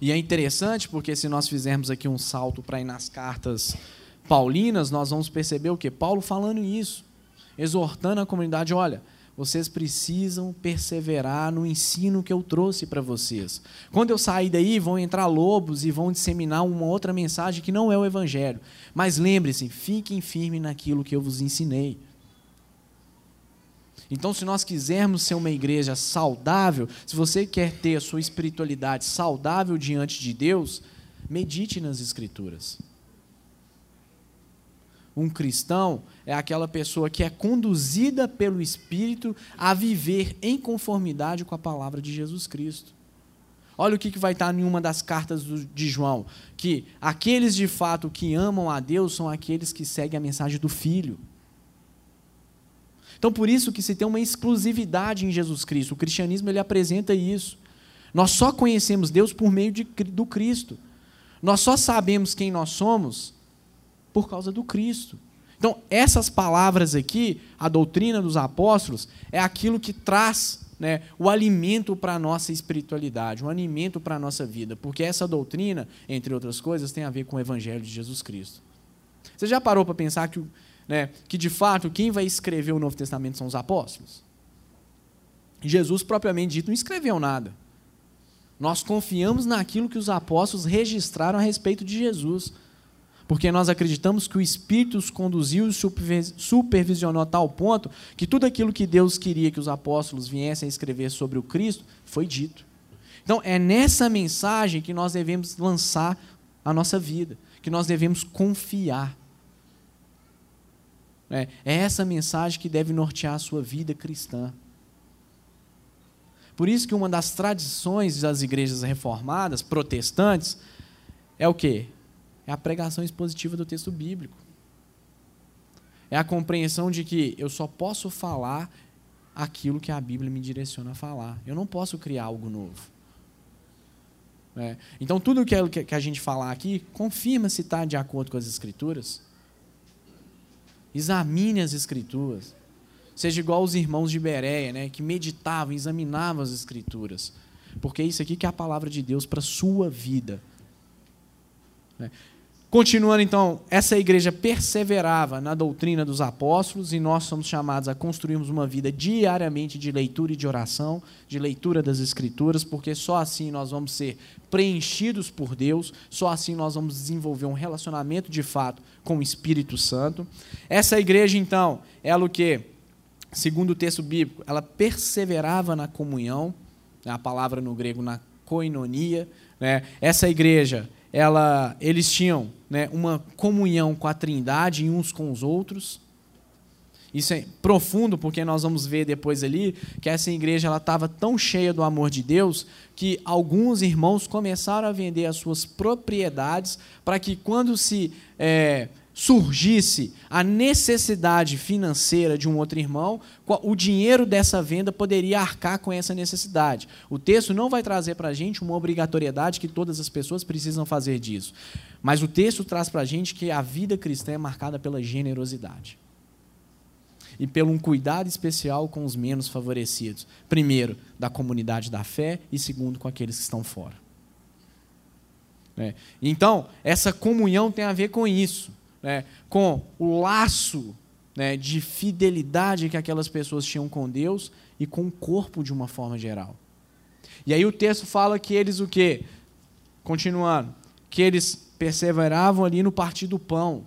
E é interessante porque se nós fizermos aqui um salto para ir nas cartas paulinas, nós vamos perceber o que Paulo falando isso, exortando a comunidade, olha, vocês precisam perseverar no ensino que eu trouxe para vocês. Quando eu sair daí, vão entrar lobos e vão disseminar uma outra mensagem que não é o Evangelho. Mas lembre-se, fiquem firmes naquilo que eu vos ensinei. Então, se nós quisermos ser uma igreja saudável, se você quer ter a sua espiritualidade saudável diante de Deus, medite nas Escrituras. Um cristão é aquela pessoa que é conduzida pelo Espírito a viver em conformidade com a palavra de Jesus Cristo. Olha o que vai estar em uma das cartas de João: que aqueles de fato que amam a Deus são aqueles que seguem a mensagem do Filho. Então, por isso que se tem uma exclusividade em Jesus Cristo. O cristianismo ele apresenta isso. Nós só conhecemos Deus por meio de, do Cristo. Nós só sabemos quem nós somos por causa do Cristo. Então, essas palavras aqui, a doutrina dos apóstolos, é aquilo que traz né, o alimento para a nossa espiritualidade, o alimento para a nossa vida, porque essa doutrina, entre outras coisas, tem a ver com o Evangelho de Jesus Cristo. Você já parou para pensar que, né, que, de fato, quem vai escrever o Novo Testamento são os apóstolos? Jesus, propriamente dito, não escreveu nada. Nós confiamos naquilo que os apóstolos registraram a respeito de Jesus porque nós acreditamos que o Espírito os conduziu e supervisionou a tal ponto que tudo aquilo que Deus queria que os apóstolos viessem a escrever sobre o Cristo foi dito. Então, é nessa mensagem que nós devemos lançar a nossa vida, que nós devemos confiar. É, é essa mensagem que deve nortear a sua vida cristã. Por isso que uma das tradições das igrejas reformadas, protestantes, é o quê? é a pregação expositiva do texto bíblico. É a compreensão de que eu só posso falar aquilo que a Bíblia me direciona a falar. Eu não posso criar algo novo. É. Então, tudo que a gente falar aqui, confirma se está de acordo com as Escrituras. Examine as Escrituras. Seja igual os irmãos de Bereia, né, que meditavam, examinavam as Escrituras. Porque é isso aqui que é a palavra de Deus para a sua vida. Né? Continuando então, essa igreja perseverava na doutrina dos apóstolos e nós somos chamados a construirmos uma vida diariamente de leitura e de oração, de leitura das Escrituras, porque só assim nós vamos ser preenchidos por Deus, só assim nós vamos desenvolver um relacionamento de fato com o Espírito Santo. Essa igreja então, ela o que? Segundo o texto bíblico, ela perseverava na comunhão, a palavra no grego na koinonia, né? Essa igreja ela, eles tinham né, uma comunhão com a Trindade uns com os outros. Isso é profundo, porque nós vamos ver depois ali que essa igreja estava tão cheia do amor de Deus que alguns irmãos começaram a vender as suas propriedades para que, quando se é, surgisse a necessidade financeira de um outro irmão, o dinheiro dessa venda poderia arcar com essa necessidade. O texto não vai trazer para a gente uma obrigatoriedade que todas as pessoas precisam fazer disso. Mas o texto traz para a gente que a vida cristã é marcada pela generosidade. E pelo um cuidado especial com os menos favorecidos. Primeiro, da comunidade da fé, e segundo, com aqueles que estão fora. É. Então, essa comunhão tem a ver com isso né, com o laço né, de fidelidade que aquelas pessoas tinham com Deus e com o corpo de uma forma geral. E aí o texto fala que eles o quê? Continuando, que eles perseveravam ali no partir do pão,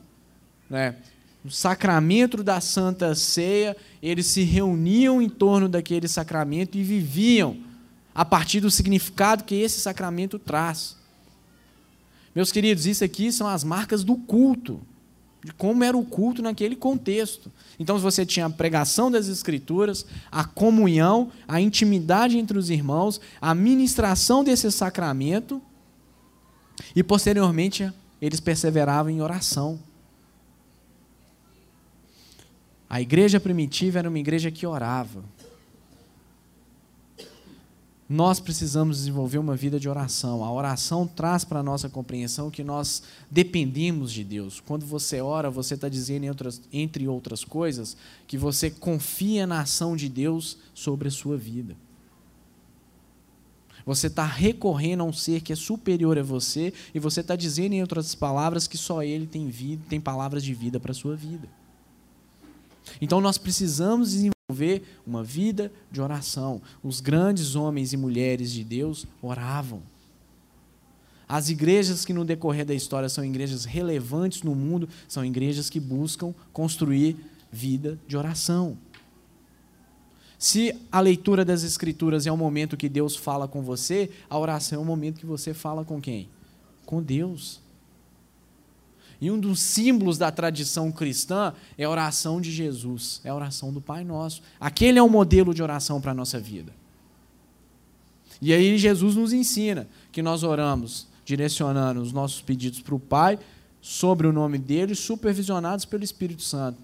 né? No sacramento da Santa Ceia, eles se reuniam em torno daquele sacramento e viviam a partir do significado que esse sacramento traz. Meus queridos, isso aqui são as marcas do culto de como era o culto naquele contexto. Então, você tinha a pregação das Escrituras, a comunhão, a intimidade entre os irmãos, a ministração desse sacramento, e posteriormente eles perseveravam em oração. A igreja primitiva era uma igreja que orava nós precisamos desenvolver uma vida de oração. A oração traz para a nossa compreensão que nós dependemos de Deus. Quando você ora, você está dizendo, entre outras coisas, que você confia na ação de Deus sobre a sua vida. Você está recorrendo a um ser que é superior a você e você está dizendo, em outras palavras, que só Ele tem, vida, tem palavras de vida para a sua vida. Então nós precisamos desenvolver desenvolver uma vida de oração. Os grandes homens e mulheres de Deus oravam. As igrejas que no decorrer da história são igrejas relevantes no mundo são igrejas que buscam construir vida de oração. Se a leitura das Escrituras é o momento que Deus fala com você, a oração é o momento que você fala com quem? Com Deus. E um dos símbolos da tradição cristã é a oração de Jesus, é a oração do Pai Nosso. Aquele é o modelo de oração para a nossa vida. E aí Jesus nos ensina que nós oramos direcionando os nossos pedidos para o Pai, sobre o nome dele, supervisionados pelo Espírito Santo.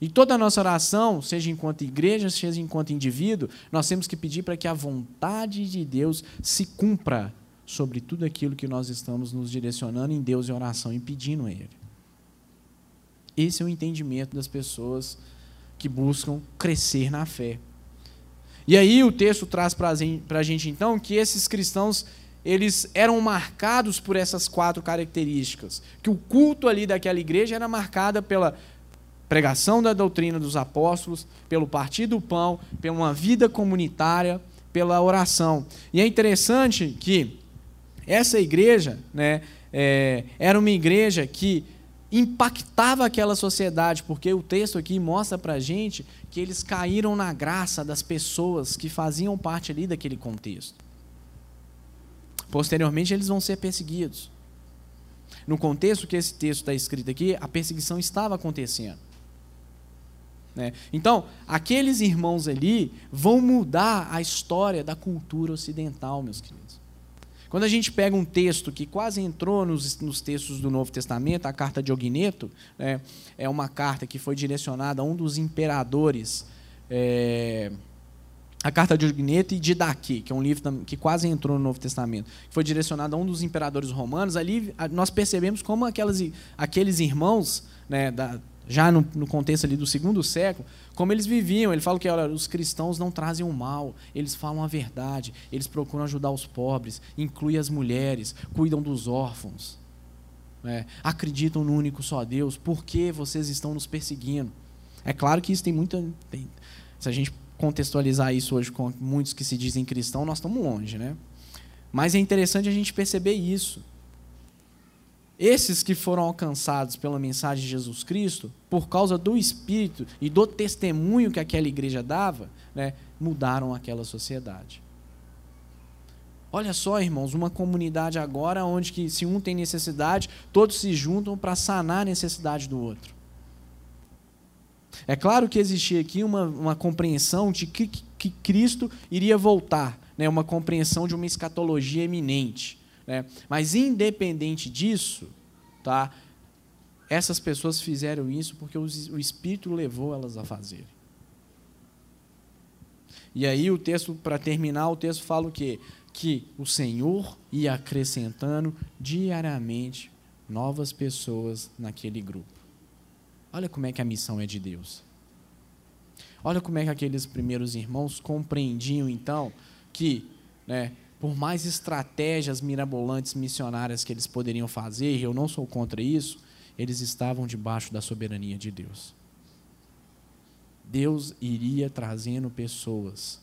E toda a nossa oração, seja enquanto igreja, seja enquanto indivíduo, nós temos que pedir para que a vontade de Deus se cumpra sobre tudo aquilo que nós estamos nos direcionando em Deus e oração e pedindo a Ele. Esse é o entendimento das pessoas que buscam crescer na fé. E aí o texto traz para a gente então que esses cristãos eles eram marcados por essas quatro características, que o culto ali daquela igreja era marcada pela pregação da doutrina dos apóstolos, pelo partir do pão, pela uma vida comunitária, pela oração. E é interessante que essa igreja, né, é, era uma igreja que impactava aquela sociedade, porque o texto aqui mostra para a gente que eles caíram na graça das pessoas que faziam parte ali daquele contexto. Posteriormente, eles vão ser perseguidos. No contexto que esse texto está escrito aqui, a perseguição estava acontecendo. Né? Então, aqueles irmãos ali vão mudar a história da cultura ocidental, meus queridos. Quando a gente pega um texto que quase entrou nos, nos textos do Novo Testamento, a carta de Ogneto, né, é uma carta que foi direcionada a um dos imperadores. É, a carta de Ogneto e de Daqui, que é um livro que quase entrou no Novo Testamento, que foi direcionado a um dos imperadores romanos. Ali nós percebemos como aquelas, aqueles irmãos né, da, já no, no, contexto ali do segundo século, como eles viviam. Ele fala que olha, os cristãos não trazem o mal, eles falam a verdade, eles procuram ajudar os pobres, incluem as mulheres, cuidam dos órfãos. né? acreditam no único só Deus, por que vocês estão nos perseguindo? É claro que isso tem muita. Tem, se a gente contextualizar isso hoje com muitos que se dizem cristãos, nós estamos longe, né? Mas é interessante a gente perceber isso. Esses que foram alcançados pela mensagem de Jesus Cristo, por causa do Espírito e do testemunho que aquela igreja dava, né, mudaram aquela sociedade. Olha só, irmãos, uma comunidade agora onde que se um tem necessidade, todos se juntam para sanar a necessidade do outro. É claro que existia aqui uma, uma compreensão de que, que Cristo iria voltar, né, uma compreensão de uma escatologia eminente. Né? Mas independente disso, tá? essas pessoas fizeram isso porque o Espírito levou elas a fazerem. E aí o texto, para terminar, o texto fala o quê? Que o Senhor ia acrescentando diariamente novas pessoas naquele grupo. Olha como é que a missão é de Deus. Olha como é que aqueles primeiros irmãos compreendiam então que né, por mais estratégias mirabolantes missionárias que eles poderiam fazer, e eu não sou contra isso, eles estavam debaixo da soberania de Deus. Deus iria trazendo pessoas.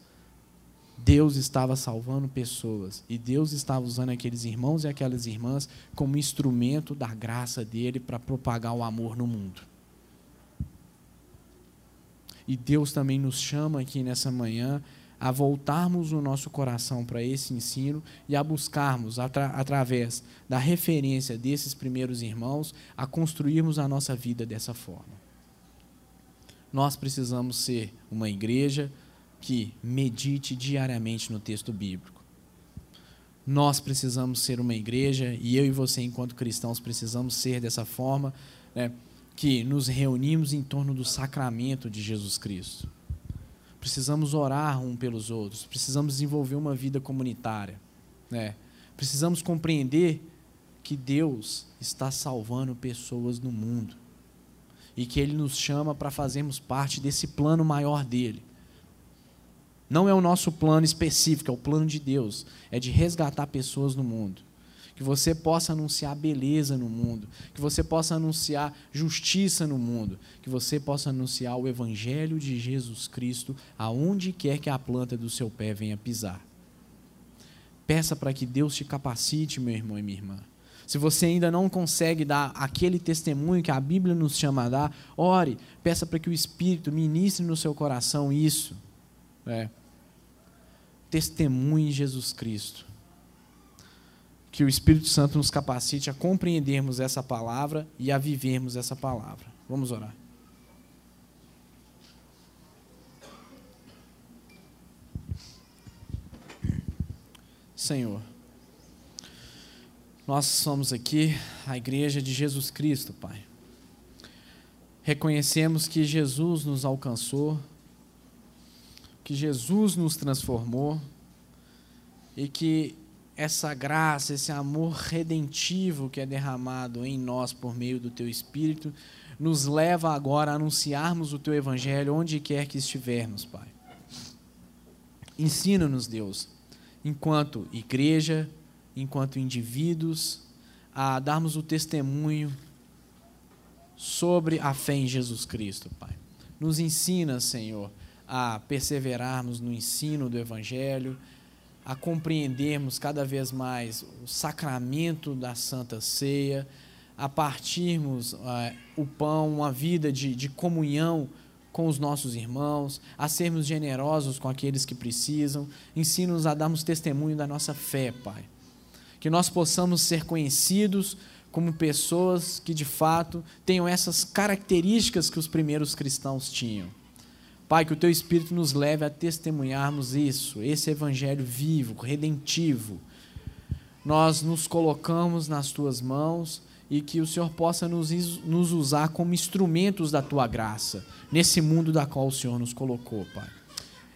Deus estava salvando pessoas. E Deus estava usando aqueles irmãos e aquelas irmãs como instrumento da graça dele para propagar o amor no mundo. E Deus também nos chama aqui nessa manhã a voltarmos o nosso coração para esse ensino e a buscarmos, atra através da referência desses primeiros irmãos, a construirmos a nossa vida dessa forma. Nós precisamos ser uma igreja que medite diariamente no texto bíblico. Nós precisamos ser uma igreja, e eu e você, enquanto cristãos, precisamos ser dessa forma, né, que nos reunimos em torno do sacramento de Jesus Cristo precisamos orar um pelos outros, precisamos desenvolver uma vida comunitária. Né? Precisamos compreender que Deus está salvando pessoas no mundo e que Ele nos chama para fazermos parte desse plano maior dele. Não é o nosso plano específico, é o plano de Deus, é de resgatar pessoas no mundo que você possa anunciar beleza no mundo, que você possa anunciar justiça no mundo, que você possa anunciar o evangelho de Jesus Cristo aonde quer que a planta do seu pé venha pisar. Peça para que Deus te capacite, meu irmão e minha irmã. Se você ainda não consegue dar aquele testemunho que a Bíblia nos chama a dar, ore, peça para que o Espírito ministre no seu coração isso. É. Testemunhe Jesus Cristo que o Espírito Santo nos capacite a compreendermos essa palavra e a vivermos essa palavra. Vamos orar. Senhor, nós somos aqui a igreja de Jesus Cristo, Pai. Reconhecemos que Jesus nos alcançou, que Jesus nos transformou e que essa graça, esse amor redentivo que é derramado em nós por meio do teu Espírito, nos leva agora a anunciarmos o teu Evangelho onde quer que estivermos, Pai. Ensina-nos, Deus, enquanto igreja, enquanto indivíduos, a darmos o testemunho sobre a fé em Jesus Cristo, Pai. Nos ensina, Senhor, a perseverarmos no ensino do Evangelho, a compreendermos cada vez mais o sacramento da Santa Ceia, a partirmos uh, o pão, uma vida de, de comunhão com os nossos irmãos, a sermos generosos com aqueles que precisam. Ensina-nos a darmos testemunho da nossa fé, Pai. Que nós possamos ser conhecidos como pessoas que de fato tenham essas características que os primeiros cristãos tinham Pai, que o teu Espírito nos leve a testemunharmos isso, esse evangelho vivo, redentivo. Nós nos colocamos nas tuas mãos e que o Senhor possa nos, nos usar como instrumentos da tua graça, nesse mundo da qual o Senhor nos colocou, Pai.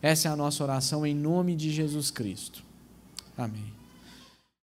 Essa é a nossa oração em nome de Jesus Cristo. Amém.